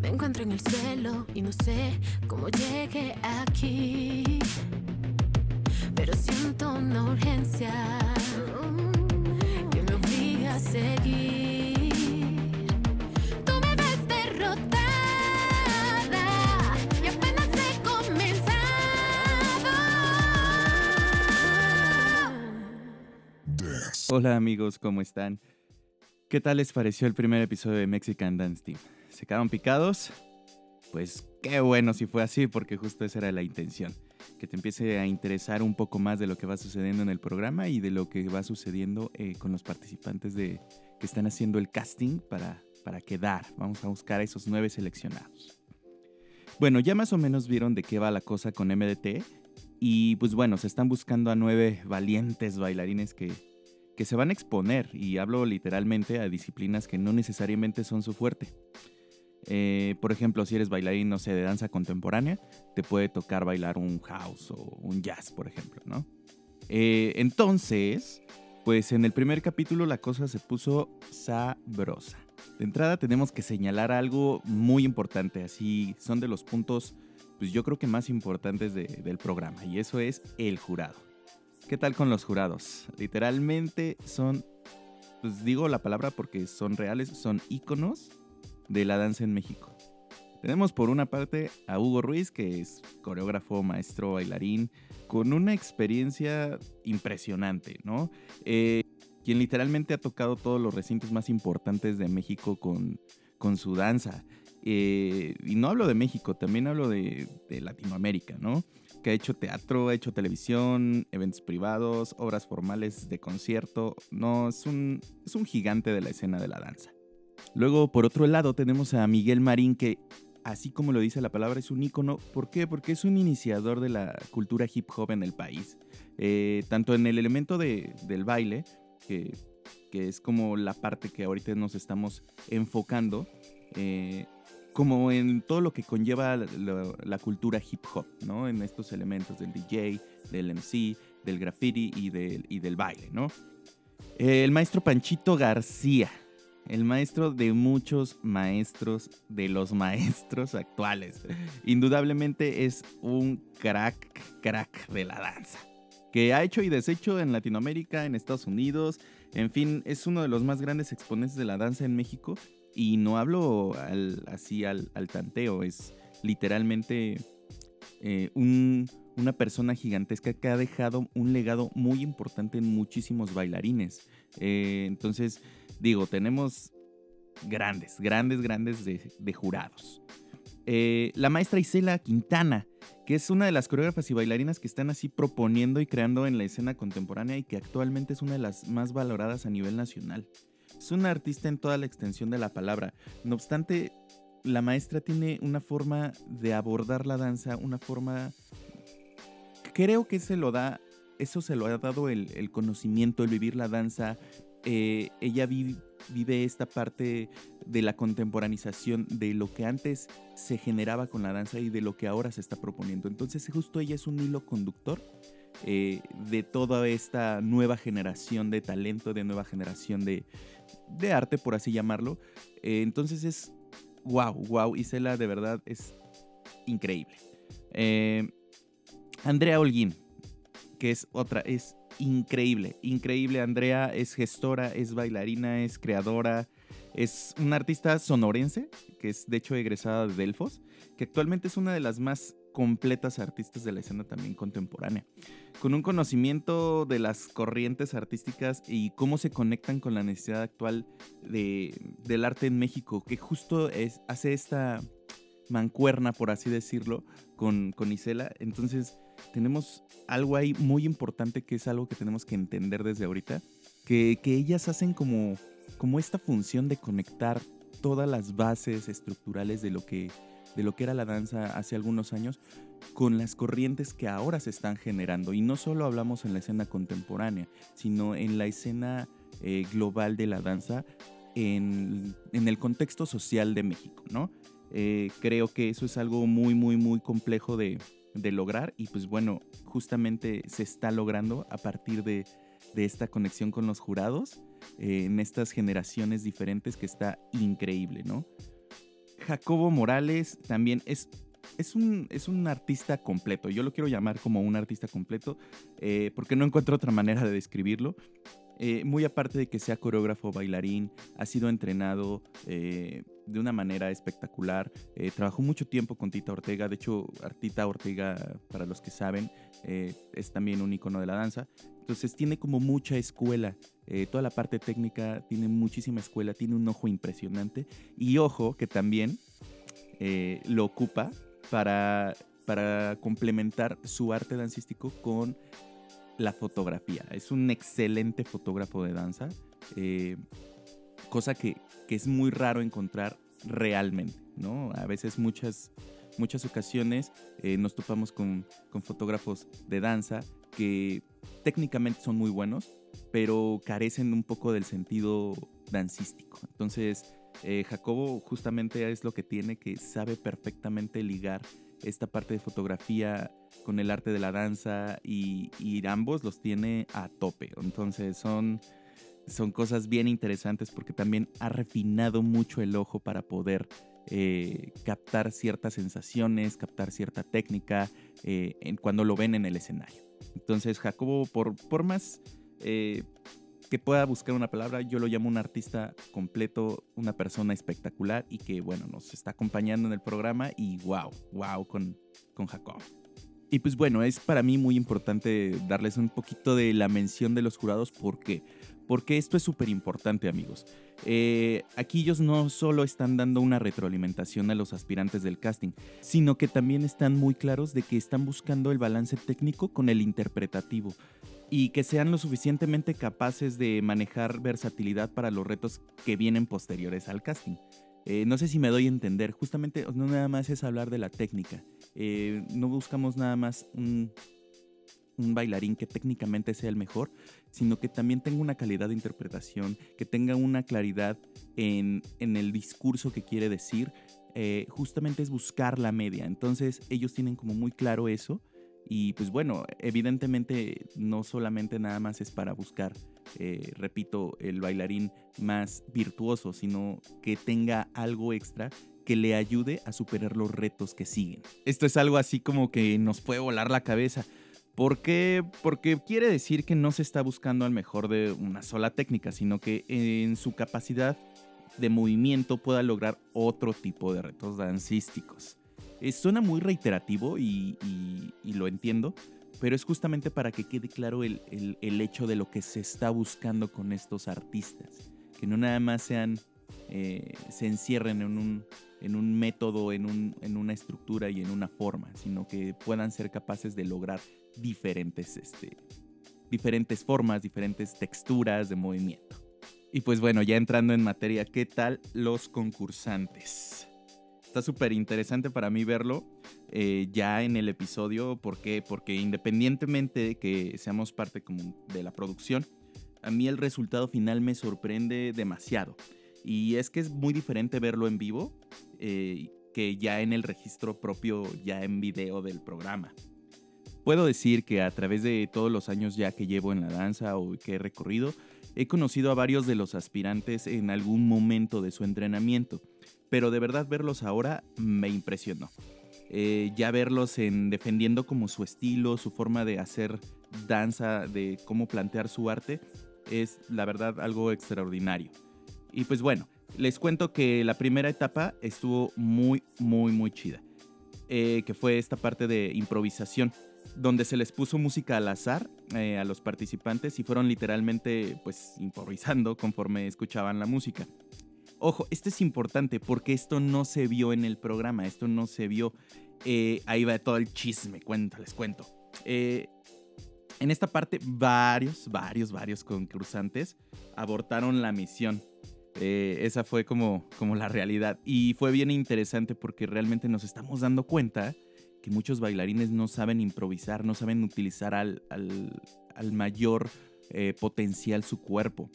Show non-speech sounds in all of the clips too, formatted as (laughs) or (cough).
Me encuentro en el cielo y no sé cómo llegué aquí. Pero siento una urgencia que me obliga a seguir. Tú me ves derrotada y apenas he comenzado. Hola amigos, ¿cómo están? ¿Qué tal les pareció el primer episodio de Mexican Dance Team? ¿Se quedaron picados? Pues qué bueno si fue así, porque justo esa era la intención. Que te empiece a interesar un poco más de lo que va sucediendo en el programa y de lo que va sucediendo eh, con los participantes de, que están haciendo el casting para, para quedar. Vamos a buscar a esos nueve seleccionados. Bueno, ya más o menos vieron de qué va la cosa con MDT. Y pues bueno, se están buscando a nueve valientes bailarines que, que se van a exponer, y hablo literalmente a disciplinas que no necesariamente son su fuerte. Eh, por ejemplo, si eres bailarín, no sé, de danza contemporánea, te puede tocar bailar un house o un jazz, por ejemplo, ¿no? Eh, entonces, pues en el primer capítulo la cosa se puso sabrosa. De entrada tenemos que señalar algo muy importante, así son de los puntos, pues yo creo que más importantes de- del programa, y eso es el jurado. ¿Qué tal con los jurados? Literalmente son, pues digo la palabra porque son reales, son íconos de la danza en México. Tenemos por una parte a Hugo Ruiz, que es coreógrafo, maestro, bailarín, con una experiencia impresionante, ¿no? Eh, quien literalmente ha tocado todos los recintos más importantes de México con, con su danza. Eh, y no hablo de México, también hablo de, de Latinoamérica, ¿no? que ha hecho teatro, ha hecho televisión, eventos privados, obras formales de concierto. No, es un, es un gigante de la escena de la danza. Luego, por otro lado, tenemos a Miguel Marín, que, así como lo dice la palabra, es un ícono. ¿Por qué? Porque es un iniciador de la cultura hip hop en el país. Eh, tanto en el elemento de- del baile, que, que es como la parte que ahorita nos estamos enfocando, eh, como en todo lo que conlleva la, cultura hip hop, ¿no? En estos elementos del DJ, del MC, del graffiti y del, y del baile, ¿no? El maestro Panchito García, el maestro de muchos maestros, de los (laughs) maestros actuales. Indudablemente es un crack, crack de la danza. Que ha hecho y deshecho en Latinoamérica, en Estados Unidos. En fin, es uno de los más grandes exponentes de la danza en México. Y no hablo así al, al tanteo, es literalmente eh, un- una persona gigantesca que ha dejado un legado muy importante en muchísimos bailarines. Eh, entonces, digo, tenemos grandes, grandes, grandes de, jurados. Eh, la maestra Isela Quintana, que es una de las coreógrafas y bailarinas que están así proponiendo y creando en la escena contemporánea y que actualmente es una de las más valoradas a nivel nacional. Es una artista en toda la extensión de la palabra. No obstante, la maestra tiene una forma de abordar la danza, una forma... Creo que se lo da, eso se lo ha dado el conocimiento, el vivir la danza. Eh, ella vi- vive esta parte de la contemporanización de lo que antes se generaba con la danza y de lo que ahora se está proponiendo. Entonces justo ella es un hilo conductor eh, de toda esta nueva generación de talento, de nueva generación de, de arte, por así llamarlo. Eh, entonces es wow, wow, Isela de verdad es increíble. Andrea Holguín, que es otra, es increíble, increíble. Andrea es gestora, es bailarina, es creadora, es una artista sonorense, que es de hecho egresada de Delfos, que actualmente es una de las más completas artistas de la escena también contemporánea, con un conocimiento de las corrientes artísticas y cómo se conectan con la necesidad actual de, del arte en México, que justo es, hace esta mancuerna, por así decirlo, con, con Isela. Entonces, tenemos algo ahí muy importante que es algo que tenemos que entender desde ahorita, que, que ellas hacen como, como esta función de conectar todas las bases estructurales de lo que de lo que era la danza hace algunos años con las corrientes que ahora se están generando. Y no solo hablamos en la escena contemporánea, sino en la escena eh, global de la danza en, en el contexto social de México, ¿no? Eh, creo que eso es algo muy, muy, muy complejo de, de lograr y pues bueno, justamente se está logrando a partir de, de esta conexión con los jurados eh, en estas generaciones diferentes que está increíble, ¿no? Jacobo Morales también es, es, un, es un artista completo. Yo lo quiero llamar como un artista completo eh, porque no encuentro otra manera de describirlo. Eh, muy aparte de que sea coreógrafo, bailarín, ha sido entrenado eh, de una manera espectacular. trabajó mucho tiempo con Tita Ortega. De hecho, Tita Ortega, para los que saben, es también un icono de la danza. Entonces tiene como mucha escuela. toda la parte técnica tiene muchísima escuela, tiene un ojo impresionante. Y ojo que también lo ocupa para, para complementar su arte dancístico con la fotografía. Es un excelente fotógrafo de danza, eh, cosa que, es muy raro encontrar realmente, ¿no? A veces muchas, muchas ocasiones eh, nos topamos con, con fotógrafos de danza que técnicamente son muy buenos, pero carecen un poco del sentido dancístico. Entonces, eh, Jacobo justamente es lo que tiene, que sabe perfectamente ligar esta parte de fotografía con el arte de la danza y, ambos los tiene a tope. Entonces son, son cosas bien interesantes porque también ha refinado mucho el ojo para poder eh, captar ciertas sensaciones, captar cierta técnica eh, en, cuando lo ven en el escenario. Entonces Jacobo, por, por más que pueda buscar una palabra, yo lo llamo un artista completo, una persona espectacular y que, bueno, nos está acompañando en el programa y wow, wow con, con Jacob. Y pues bueno, es para mí muy importante darles un poquito de la mención de los jurados. ¿Por qué? Porque esto es súper importante, amigos. Eh, aquí ellos no solo están dando una retroalimentación a los aspirantes del casting, sino que también están muy claros de que están buscando el balance técnico con el interpretativo y que sean lo suficientemente capaces de manejar versatilidad para los retos que vienen posteriores al casting. Eh, no sé si me doy a entender, justamente no nada más es hablar de la técnica, eh, no buscamos nada más un, bailarín que técnicamente sea el mejor, sino que también tenga una calidad de interpretación, que tenga una claridad en, el discurso que quiere decir, eh, justamente es buscar la media, entonces ellos tienen como muy claro eso. Y pues bueno, evidentemente no solamente nada más es para buscar, eh, repito, el bailarín más virtuoso, sino que tenga algo extra que le ayude a superar los retos que siguen. Esto es algo así como que nos puede volar la cabeza. ¿Por qué? Porque quiere decir que no se está buscando al mejor de una sola técnica, sino que en su capacidad de movimiento pueda lograr otro tipo de retos dancísticos. Eh, suena muy reiterativo y, lo entiendo, pero es justamente para que quede claro el, hecho de lo que se está buscando con estos artistas. Que no nada más sean, eh, se encierren en un, en un método, en, un, en, una estructura y en una forma, sino que puedan ser capaces de lograr diferentes, este, diferentes formas, diferentes texturas de movimiento. Y pues bueno, ya entrando en materia, ¿qué tal los concursantes? está súper interesante para mí verlo eh, ya en el episodio. ¿Por qué? Porque independientemente de que seamos parte como de la producción, a mí el resultado final me sorprende demasiado. Y es que es muy diferente verlo en vivo eh, que ya en el registro propio, ya en video del programa. Puedo decir que a través de todos los años ya que llevo en la danza o que he recorrido, he conocido a varios de los aspirantes en algún momento de su entrenamiento pero de verdad verlos ahora me impresionó. Eh, ya verlos en defendiendo como su estilo, su forma de hacer danza, de cómo plantear su arte, es la verdad algo extraordinario. Y pues bueno, les cuento que la primera etapa estuvo muy, muy, muy chida. Eh, que fue esta parte de improvisación, donde se les puso música al azar eh, a los participantes y fueron literalmente pues improvisando conforme escuchaban la música. Ojo, esto es importante porque esto no se vio en el programa, esto no se vio. Eh, ahí va todo el chisme, cuento, les cuento. En esta parte, varios, varios, varios concursantes abortaron la misión. Eh, esa fue como, como la realidad. Y fue bien interesante porque realmente nos estamos dando cuenta que muchos bailarines no saben improvisar, no saben utilizar al, al, mayor potencial su cuerpo.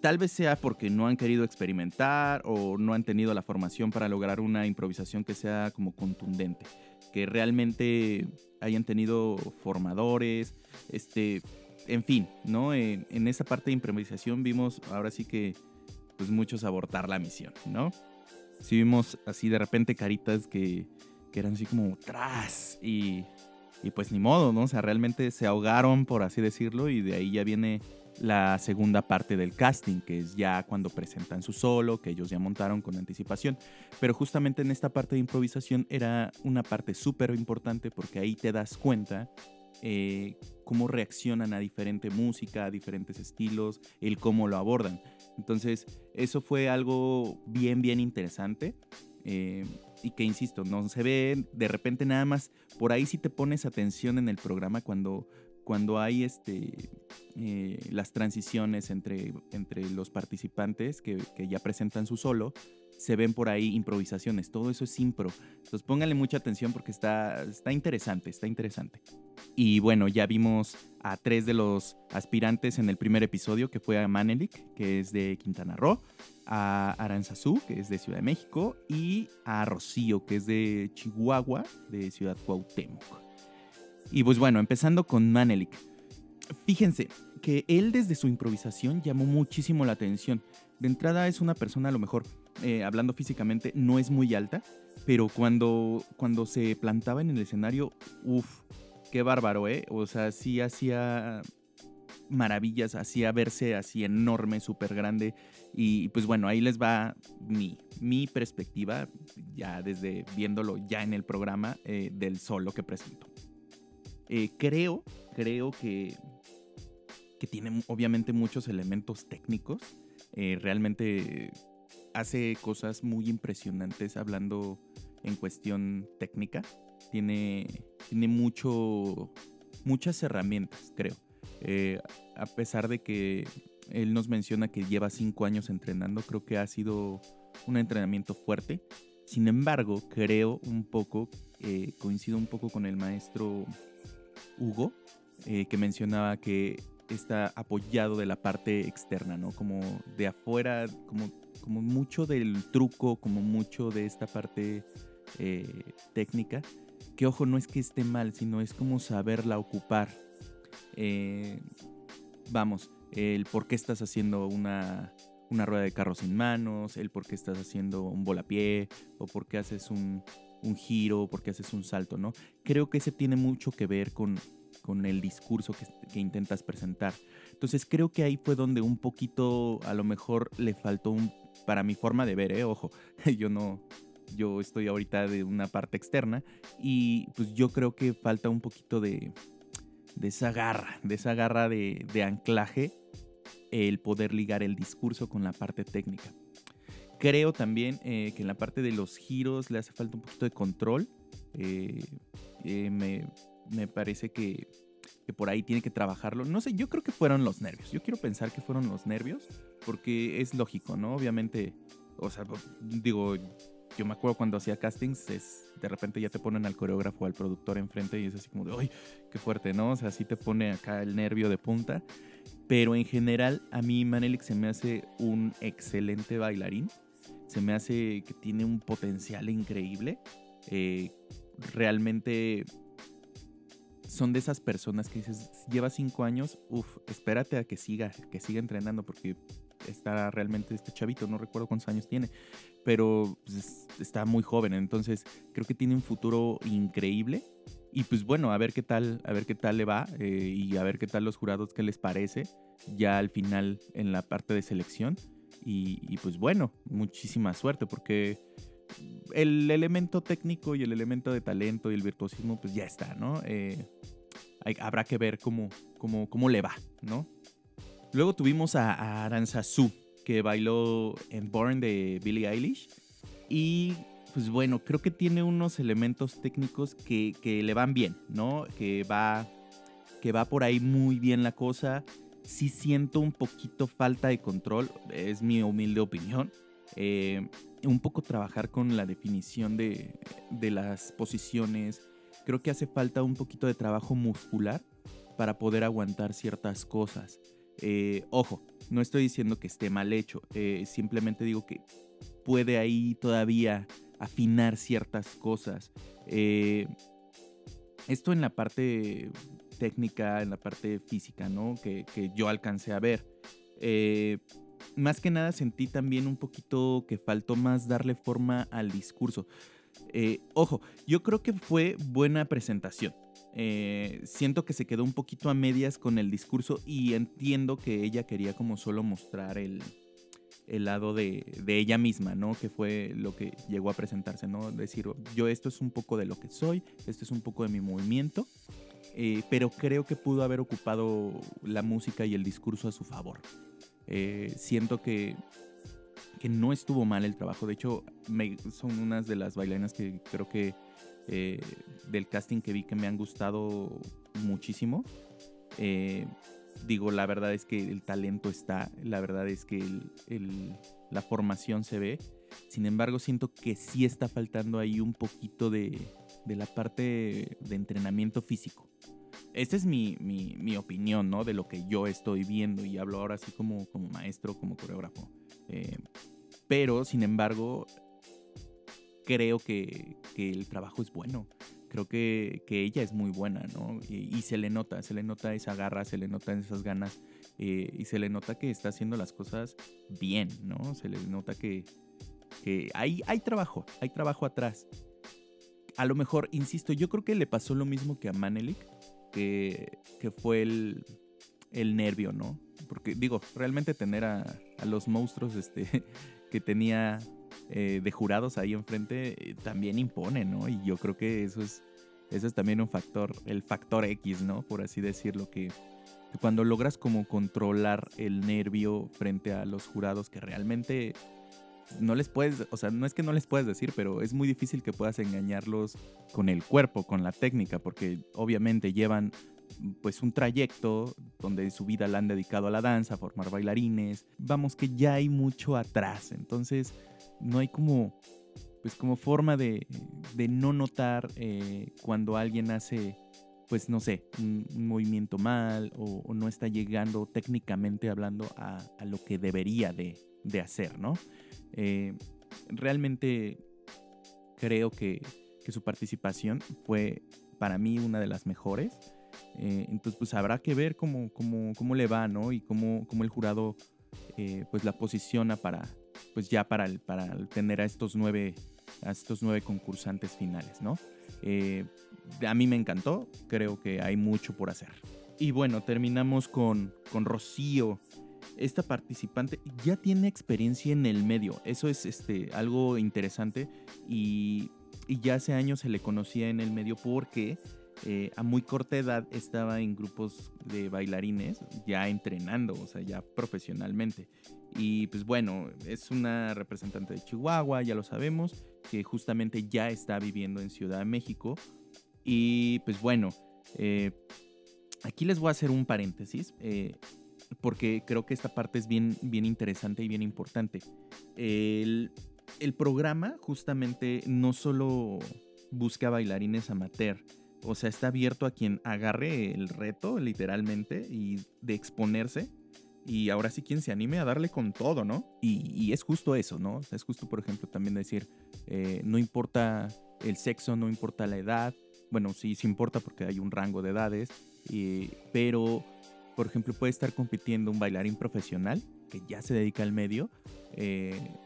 Tal vez sea porque no han querido experimentar o no han tenido la formación para lograr una improvisación que sea como contundente, que realmente hayan tenido formadores, este, en fin, ¿no? En, esa parte de improvisación vimos ahora sí que pues muchos abortar la misión, ¿no? sí vimos así de repente caritas que, que eran así como tras y, y pues ni modo, ¿no? O sea, realmente se ahogaron, por así decirlo, y de ahí ya viene la segunda parte del casting, que es ya cuando presentan su solo, que ellos ya montaron con anticipación. Pero justamente en esta parte de improvisación era una parte súper importante porque ahí te das cuenta eh, cómo reaccionan a diferente música, a diferentes estilos, el cómo lo abordan. Entonces, eso fue algo bien, bien interesante. Eh, y que, insisto, no se ve de repente nada más. Por ahí si te pones atención en el programa cuando cuando hay este, eh, las transiciones entre, entre los participantes que, ya presentan su solo, se ven por ahí improvisaciones, todo eso es impro. Entonces pónganle mucha atención porque está, está interesante, está interesante. Y bueno, ya vimos a tres de los aspirantes en el primer episodio, que fue a Manelik, que es de Quintana Roo, a Aranzazú, que es de Ciudad de México, y a Rocío, que es de Chihuahua, de Ciudad Cuauhtémoc. Y pues bueno, empezando con Manelik. Fíjense que él desde su improvisación llamó muchísimo la atención. De entrada es una persona a lo mejor, eh, hablando físicamente, no es muy alta, pero cuando, cuando se plantaba en el escenario, uff, qué bárbaro, ¿eh? O sea, sí hacía maravillas, hacía verse así enorme, súper grande. Y pues bueno, ahí les va mi, mi perspectiva, ya desde viéndolo ya en el programa eh, del solo que presentó. Eh, creo, creo que, que tiene obviamente muchos elementos técnicos. Realmente hace cosas muy impresionantes hablando en cuestión técnica. Tiene, tiene mucho, muchas herramientas, creo. Eh, a pesar de que él nos menciona que lleva cinco años entrenando, creo que ha sido un entrenamiento fuerte. Sin embargo, creo un poco, coincido un poco con el maestro Hugo, eh, que mencionaba que está apoyado de la parte externa, ¿no? Como de afuera, como, como mucho del truco, como mucho de esta parte eh, técnica, que ojo, no es que esté mal, sino es como saberla ocupar. Eh, vamos, el por qué estás haciendo una, una rueda de carro sin manos, el por qué estás haciendo un volapié, o por qué haces un, un giro, porque haces un salto, ¿no? Creo que ese tiene mucho que ver con, con el discurso que, intentas presentar. Entonces creo que ahí fue donde un poquito a lo mejor le faltó un, para mi forma de ver, ¿eh? ojo, (laughs) yo no, yo estoy ahorita de una parte externa y pues yo creo que falta un poquito de, de esa garra, de esa garra de, de anclaje, el poder ligar el discurso con la parte técnica. Creo también eh, que en la parte de los giros le hace falta un poquito de control. Eh, eh, me, parece que, por ahí tiene que trabajarlo. No sé, yo creo que fueron los nervios. Yo quiero pensar que fueron los nervios porque es lógico, ¿no? Obviamente, o sea, digo, yo me acuerdo cuando hacía castings, es, de repente ya te ponen al coreógrafo, al productor enfrente y es así como de, ¡ay, qué fuerte, ¿no? O sea, sí te pone acá el nervio de punta. Pero en general, a mí Manelik se me hace un excelente bailarín se me hace que tiene un potencial increíble. Eh, realmente son de esas personas que dices, lleva cinco años, uff, espérate a que siga, que siga entrenando porque está realmente este chavito, no recuerdo cuántos años tiene, pero pues, está muy joven, entonces creo que tiene un futuro increíble. Y pues bueno, a ver qué tal, a ver qué tal le va eh, y a ver qué tal los jurados, qué les parece ya al final en la parte de selección. Y, pues bueno, muchísima suerte porque el elemento técnico y el elemento de talento y el virtuosismo pues ya está, ¿no? Eh, habrá que ver cómo, cómo, cómo, le va, ¿no? Luego tuvimos a, Aranza Su, que bailó en Born de Billie Eilish. Y pues bueno, creo que tiene unos elementos técnicos que, que le van bien, ¿no? Que va, que va por ahí muy bien la cosa sí siento un poquito falta de control, es mi humilde opinión. Eh, un poco trabajar con la definición de, las posiciones. Creo que hace falta un poquito de trabajo muscular para poder aguantar ciertas cosas. Eh, ojo, no estoy diciendo que esté mal hecho, eh, simplemente digo que puede ahí todavía afinar ciertas cosas. esto en la parte técnica, en la parte física, ¿no? Que, yo alcancé a ver. Más que nada sentí también un poquito que faltó más darle forma al discurso. Eh, ojo, yo creo que fue buena presentación. Eh, siento que se quedó un poquito a medias con el discurso y entiendo que ella quería como solo mostrar el, el lado de, de, ella misma, ¿no? Que fue lo que llegó a presentarse, ¿no? Decir, yo esto es un poco de lo que soy, esto es un poco de mi movimiento, eh, pero creo que pudo haber ocupado la música y el discurso a su favor. Eh, siento que, que no estuvo mal el trabajo, de hecho son unas de las bailarinas que creo que eh, del casting que vi que me han gustado muchísimo digo, la verdad es que el talento está, la verdad es que la formación se ve. Sin embargo, siento que sí está faltando ahí un poquito de, la parte de entrenamiento físico. Esta es mi, opinión, ¿no? De lo que yo estoy viendo y hablo ahora así como, como maestro, como coreógrafo. Eh, pero, sin embargo, creo que, que el trabajo es bueno creo que, ella es muy buena, ¿no? Y, se le nota, se le nota esa garra, se le nota esas ganas eh, y se le nota que está haciendo las cosas bien, ¿no? Se le nota que, hay, hay trabajo, hay trabajo atrás. A lo mejor, insisto, yo creo que le pasó lo mismo que a Manelik, que, fue el, el nervio, ¿no? Porque digo, realmente tener a, a los monstruos este, (laughs) que tenía eh, de jurados ahí enfrente eh, también impone, ¿no? Y yo creo que eso es, eso es también un factor, el factor X, ¿no? Por así decirlo, que, cuando logras como controlar el nervio frente a los jurados que realmente no les puedes, o sea, no es que no les puedes decir, pero es muy difícil que puedas engañarlos con el cuerpo, con la técnica, porque obviamente llevan pues un trayecto donde su vida la han dedicado a la danza, a formar bailarines. Vamos que ya hay mucho atrás, entonces no hay como, pues como forma de, no notar eh, cuando alguien hace, pues no sé, un, movimiento mal o, no está llegando técnicamente hablando a, lo que debería de, hacer, ¿no? Eh, realmente creo que, su participación fue para mí una de las mejores. Eh, entonces, pues habrá que ver cómo, cómo, le va, ¿no? Y cómo, cómo el jurado pues la posiciona para, pues ya para, para tener a estos nueve, a estos nueve concursantes finales, ¿no? Eh, a mí me encantó, creo que hay mucho por hacer. Y bueno, terminamos con, con Rocío. Esta participante ya tiene experiencia en el medio, eso es este, algo interesante y, y ya hace años se le conocía en el medio porque eh, a muy corta edad estaba en grupos de bailarines, ya entrenando, o sea, ya profesionalmente. Y pues bueno, es una representante de Chihuahua, ya lo sabemos, que justamente ya está viviendo en Ciudad de México. Y pues bueno, eh, aquí les voy a hacer un paréntesis, eh, porque creo que esta parte es bien, bien interesante y bien importante. El, el programa justamente no solo busca bailarines amateur, o sea, está abierto a quien agarre el reto, literalmente, y de exponerse. Y ahora sí quien se anime a darle con todo, ¿no? Y, es justo eso, ¿no? es justo, por ejemplo, también decir, eh, no importa el sexo, no importa la edad. Bueno, sí, sí importa porque hay un rango de edades. pero, por ejemplo, puede estar compitiendo un bailarín profesional que ya se dedica al medio eh,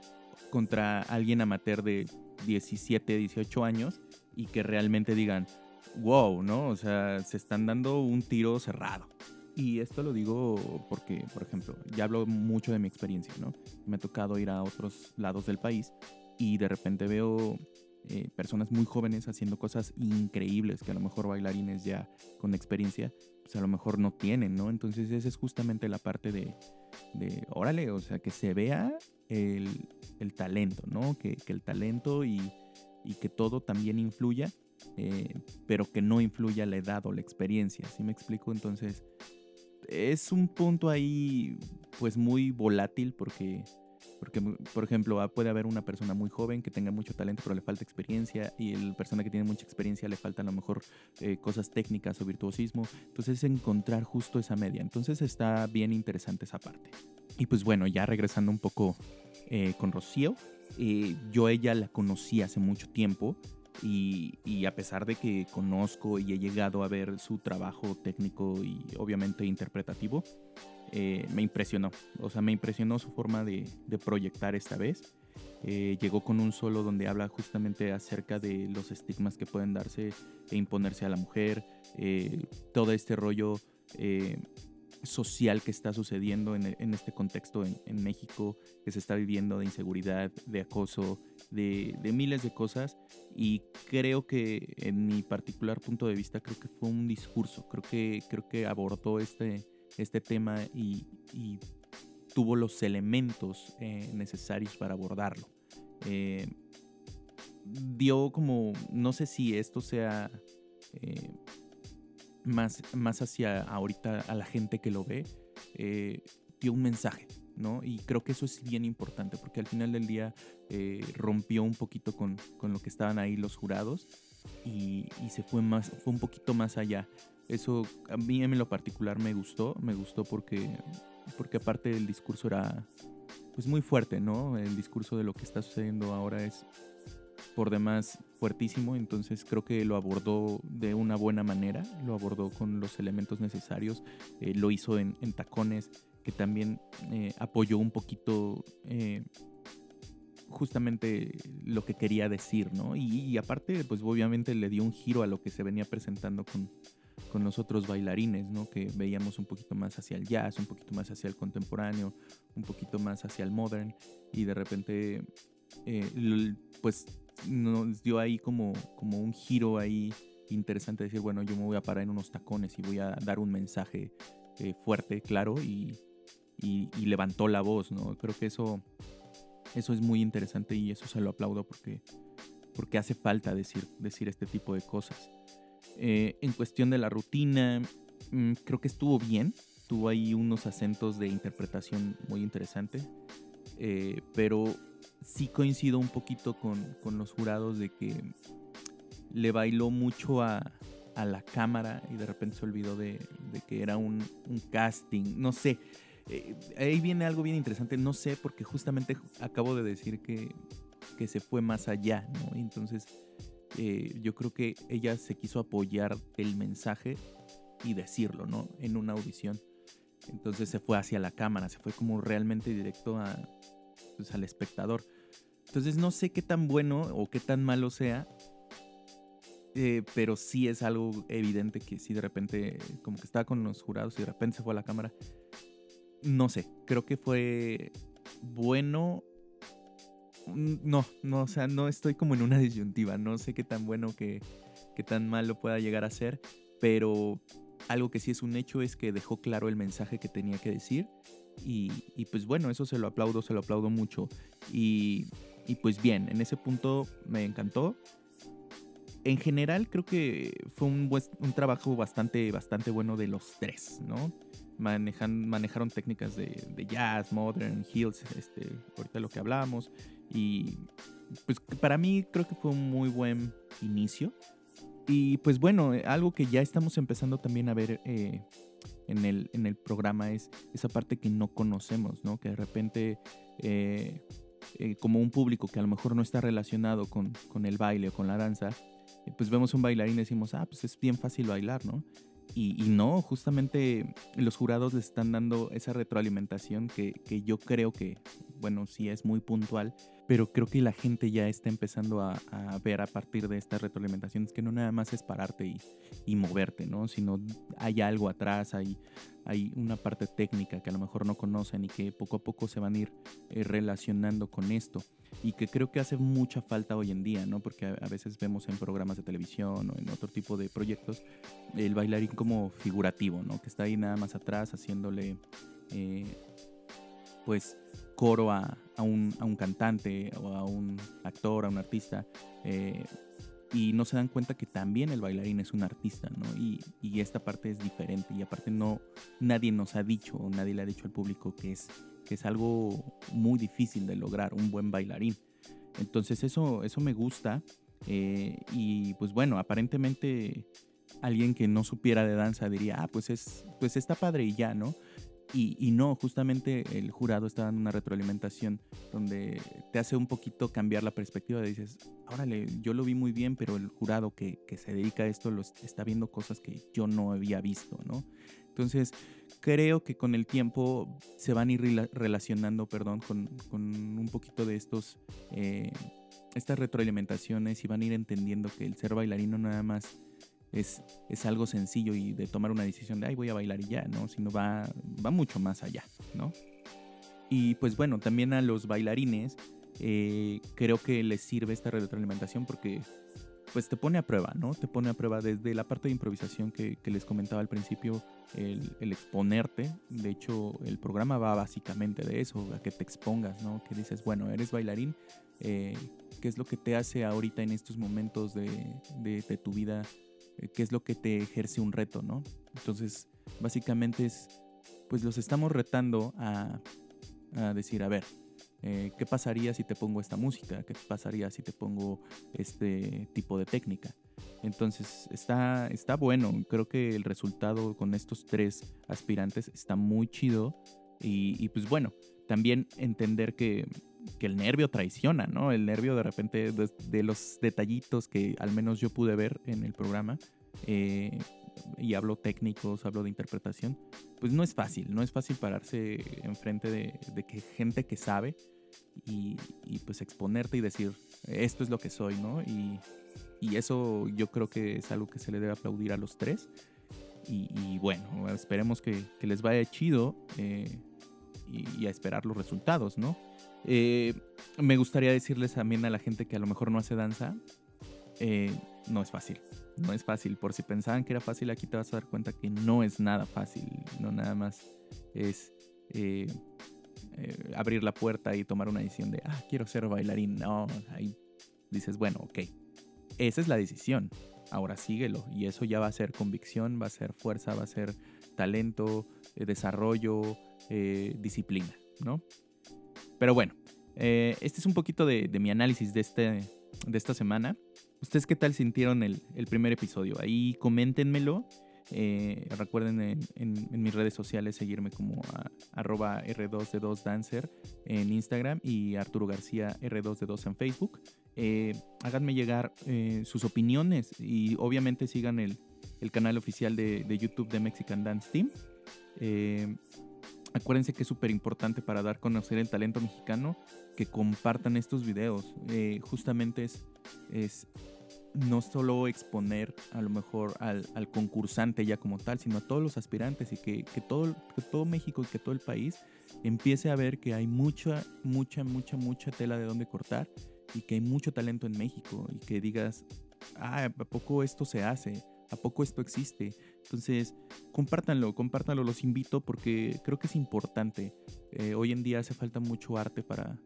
contra alguien amateur de 17, 18 años y que realmente digan, wow, ¿no? O sea, se están dando un tiro cerrado. Y esto lo digo porque, por ejemplo, ya hablo mucho de mi experiencia, ¿no? Me ha tocado ir a otros lados del país y de repente veo eh, personas muy jóvenes haciendo cosas increíbles que a lo mejor bailarines ya con experiencia, pues a lo mejor no tienen, ¿no? Entonces esa es justamente la parte de, de órale, o sea, que se vea el, el talento, ¿no? Que, que el talento y, y que todo también influya eh, pero que no influya la edad o la experiencia, ¿sí me explico? Entonces, es un punto ahí pues muy volátil porque, porque por ejemplo, ah, puede haber una persona muy joven que tenga mucho talento pero le falta experiencia y la persona que tiene mucha experiencia le falta a lo mejor eh, cosas técnicas o virtuosismo. Entonces, es encontrar justo esa media. Entonces, está bien interesante esa parte. Y pues bueno, ya regresando un poco eh, con Rocío, yo ella la conocí hace mucho tiempo y, a pesar de que conozco y he llegado a ver su trabajo técnico y obviamente interpretativo, eh, me impresionó. O sea, me impresionó su forma de, proyectar esta vez. Eh, llegó con un solo donde habla justamente acerca de los estigmas que pueden darse e imponerse a la mujer, eh, todo este rollo social que está sucediendo en, este contexto en, México, que se está viviendo de inseguridad, de acoso, de, de, miles de cosas. Y creo que en mi particular punto de vista, creo que fue un discurso, creo que, creo que abordó este, este tema y, tuvo los elementos eh, necesarios para abordarlo. Eh, dio como, no sé si esto sea eh, más, más hacia ahorita a la gente que lo ve, dio un mensaje, ¿no? Y creo que eso es bien importante porque al final del día rompió un poquito con, con, lo que estaban ahí los jurados y, y, se fue, más, fue un poquito más allá. Eso a mí en lo particular me gustó, me gustó porque, porque aparte el discurso era pues muy fuerte, ¿no? El discurso de lo que está sucediendo ahora es por demás fuertísimo, entonces creo que lo abordó de una buena manera, lo abordó con los elementos necesarios, eh, lo hizo en, tacones, que también eh, apoyó un poquito eh, justamente lo que quería decir, ¿no? Y, y, aparte, pues obviamente le dio un giro a lo que se venía presentando con, con los otros bailarines, ¿no? Que veíamos un poquito más hacia el jazz, un poquito más hacia el contemporáneo, un poquito más hacia el modern y de repente, eh, pues nos dio ahí como, como un giro ahí interesante, decir, bueno, yo me voy a parar en unos tacones y voy a dar un mensaje eh, fuerte, claro, y, y, levantó la voz, ¿no? Creo que eso, eso es muy interesante y eso se lo aplaudo porque, porque hace falta decir, decir este tipo de cosas. Eh, en cuestión de la rutina, mm, creo que estuvo bien. Tuvo ahí unos acentos de interpretación muy interesante. Eh, pero sí coincido un poquito con, los jurados de que le bailó mucho a, la cámara y de repente se olvidó de, que era un, casting. No sé. Eh, ahí viene algo bien interesante. No sé, porque justamente acabo de decir que, que se fue más allá, ¿no? Entonces eh, yo creo que ella se quiso apoyar el mensaje y decirlo, ¿no? En una audición. Entonces se fue hacia la cámara, se fue como realmente directo a, pues, al espectador. Entonces no sé qué tan bueno o qué tan malo sea, eh, pero sí es algo evidente que si de repente, como que estaba con los jurados y de repente se fue a la cámara. No sé, creo que fue bueno no, no, o sea, no estoy como en una disyuntiva. No sé qué tan bueno, que, qué tan malo pueda llegar a ser, pero algo que sí es un hecho es que dejó claro el mensaje que tenía que decir. Y, pues bueno, eso se lo aplaudo, se lo aplaudo mucho. Y, pues bien, en ese punto me encantó. En general creo que fue un, un trabajo bastante, bastante bueno de los tres, ¿no? Manejan, manejaron técnicas de, de, jazz, modern, heels, este, ahorita lo que hablamos. Y pues para mí creo que fue un muy buen inicio. Y pues bueno, eh, algo que ya estamos empezando también a ver eh, en, el, en el programa es esa parte que no conocemos, ¿no? Que de repente, eh, como un público que a lo mejor no está relacionado con, con el baile o con la danza, pues vemos un bailarín y decimos, ah, pues es bien fácil bailar, ¿no? Y, no, justamente los jurados les están dando esa retroalimentación que, que, yo creo que, bueno, sí es muy puntual, pero creo que la gente ya está empezando a, ver a partir de esta retroalimentación es que no nada más es pararte y, moverte, ¿no? Sino hay algo atrás, hay, hay una parte técnica que a lo mejor no conocen y que poco a poco se van a ir eh, relacionando con esto y que creo que hace mucha falta hoy en día, ¿no? Porque a, veces vemos en programas de televisión o en otro tipo de proyectos el bailarín como figurativo, ¿no? Que está ahí nada más atrás haciéndole, eh, pues, coro a, un, cantante o a un actor, a un artista, eh, y no se dan cuenta que también el bailarín es un artista, ¿no? Y, esta parte es diferente y aparte no, nadie nos ha dicho nadie le ha dicho al público que es, que es algo muy difícil de lograr, un buen bailarín. Entonces eso, eso me gusta eh, y pues bueno, aparentemente alguien que no supiera de danza diría, ah, pues, es, pues está padre y ya, ¿no? Y, no, justamente el jurado está dando una retroalimentación donde te hace un poquito cambiar la perspectiva. Dices, órale, yo lo vi muy bien, pero el jurado que, se dedica a esto está viendo cosas que yo no había visto, ¿no? Entonces, creo que con el tiempo se van a ir relacionando, perdón, con, un poquito de estos, eh, estas retroalimentaciones y van a ir entendiendo que el ser bailarino nada más es, es algo sencillo y de tomar una decisión de, ay, voy a bailar y ya, ¿no? Sino va, va mucho más allá, ¿no? Y pues bueno, también a los bailarines eh, creo que les sirve esta retroalimentación porque pues te pone a prueba, ¿no? Te pone a prueba desde la parte de improvisación que, les comentaba al principio, el, exponerte. De hecho, el programa va básicamente de eso, a que te expongas, ¿no? Que dices, bueno, eres bailarín, eh, ¿qué es lo que te hace ahorita en estos momentos de, tu vida? Eh, ¿Qué es lo que te ejerce un reto, ¿no? Entonces, básicamente es, pues los estamos retando a, a decir, a ver, eh, ¿Qué pasaría si te pongo esta música? ¿Qué pasaría si te pongo este tipo de técnica? Entonces está, está bueno, creo que el resultado con estos tres aspirantes está muy chido y, pues bueno, también entender que, el nervio traiciona, ¿no? El nervio de repente de, los detallitos que al menos yo pude ver en el programa, eh, y hablo técnicos, hablo de interpretación, pues no es fácil, no es fácil pararse enfrente de, de que gente que sabe y, pues exponerte y decir, esto es lo que soy, ¿no? Y, eso yo creo que es algo que se le debe aplaudir a los tres. Y, bueno, esperemos que, les vaya chido eh, y, a esperar los resultados, ¿no? Eh, me gustaría decirles también a la gente que a lo mejor no hace danza, eh, no es fácil. No es fácil. Por si pensaban que era fácil, aquí te vas a dar cuenta que no es nada fácil. No nada más es eh, abrir la puerta y tomar una decisión de, ah, quiero ser bailarín. No, ahí dices, bueno, ok, esa es la decisión. Ahora síguelo. Y eso ya va a ser convicción, va a ser fuerza, va a ser talento, eh, desarrollo, eh, disciplina, ¿no? Pero bueno, este es un poquito de, mi análisis de, este, de esta semana. ¿Ustedes qué tal sintieron el, el primer episodio? Ahí coméntenmelo. Eh, recuerden en, mis redes sociales seguirme como arroba R2D2Dancer en Instagram y Arturo García R2D2 en Facebook. Eh, háganme llegar eh, sus opiniones y obviamente sigan el, canal oficial de, YouTube de Mexican Dance Team. Acuérdense que es súper importante para dar a conocer el talento mexicano que compartan estos videos. justamente es, es no solo exponer a lo mejor al, concursante ya como tal, sino a todos los aspirantes y que, todo, todo México y que todo el país empiece a ver que hay mucha, mucha, mucha, mucha tela de donde cortar y que hay mucho talento en México y que digas, ah, ¿a poco esto se hace? ¿A poco esto existe? Entonces, compártanlo, compártanlo, los invito porque creo que es importante. Eh, hoy en día hace falta mucho arte para,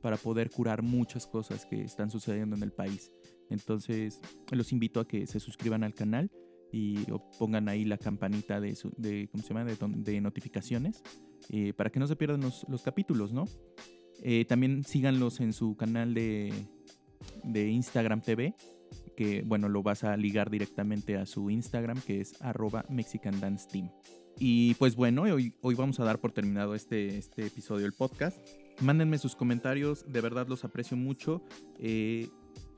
para poder curar muchas cosas que están sucediendo en el país. Entonces, los invito a que se suscriban al canal y pongan ahí la campanita de, de ¿cómo se llama? de, notificaciones eh, para que no se pierdan los, capítulos, ¿no? Eh, también síganlos en su canal de, Instagram TV, que bueno, lo vas a ligar directamente a su Instagram, que es arroba Mexican Dance Team. Y pues bueno, hoy, hoy vamos a dar por terminado este, este episodio del podcast. Mándenme sus comentarios, de verdad los aprecio mucho. Eh,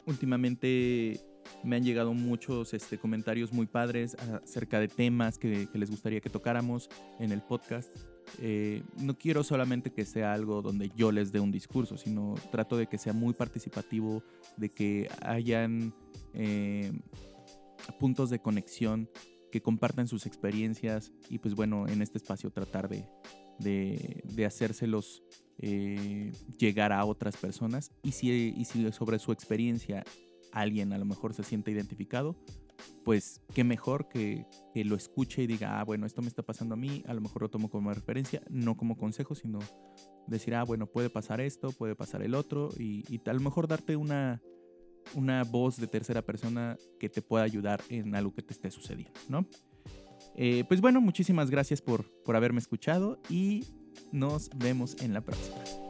últimamente me han llegado muchos este, comentarios muy padres acerca de temas que, les gustaría que tocáramos en el podcast. Eh, no quiero solamente que sea algo donde yo les dé un discurso, sino trato de que sea muy participativo, de que hayan eh, puntos de conexión, que compartan sus experiencias y pues bueno, en este espacio tratar de, de, hacérselos eh, llegar a otras personas. Y si, y si sobre su experiencia alguien a lo mejor se siente identificado, pues qué mejor que, que, lo escuche y diga, ah, bueno, esto me está pasando a mí, a lo mejor lo tomo como referencia, no como consejo, sino decir, ah, bueno, puede pasar esto, puede pasar el otro, y, y a lo mejor darte una, una voz de tercera persona que te pueda ayudar en algo que te esté sucediendo, ¿no? Eh, pues bueno, muchísimas gracias por, por haberme escuchado y nos vemos en la próxima.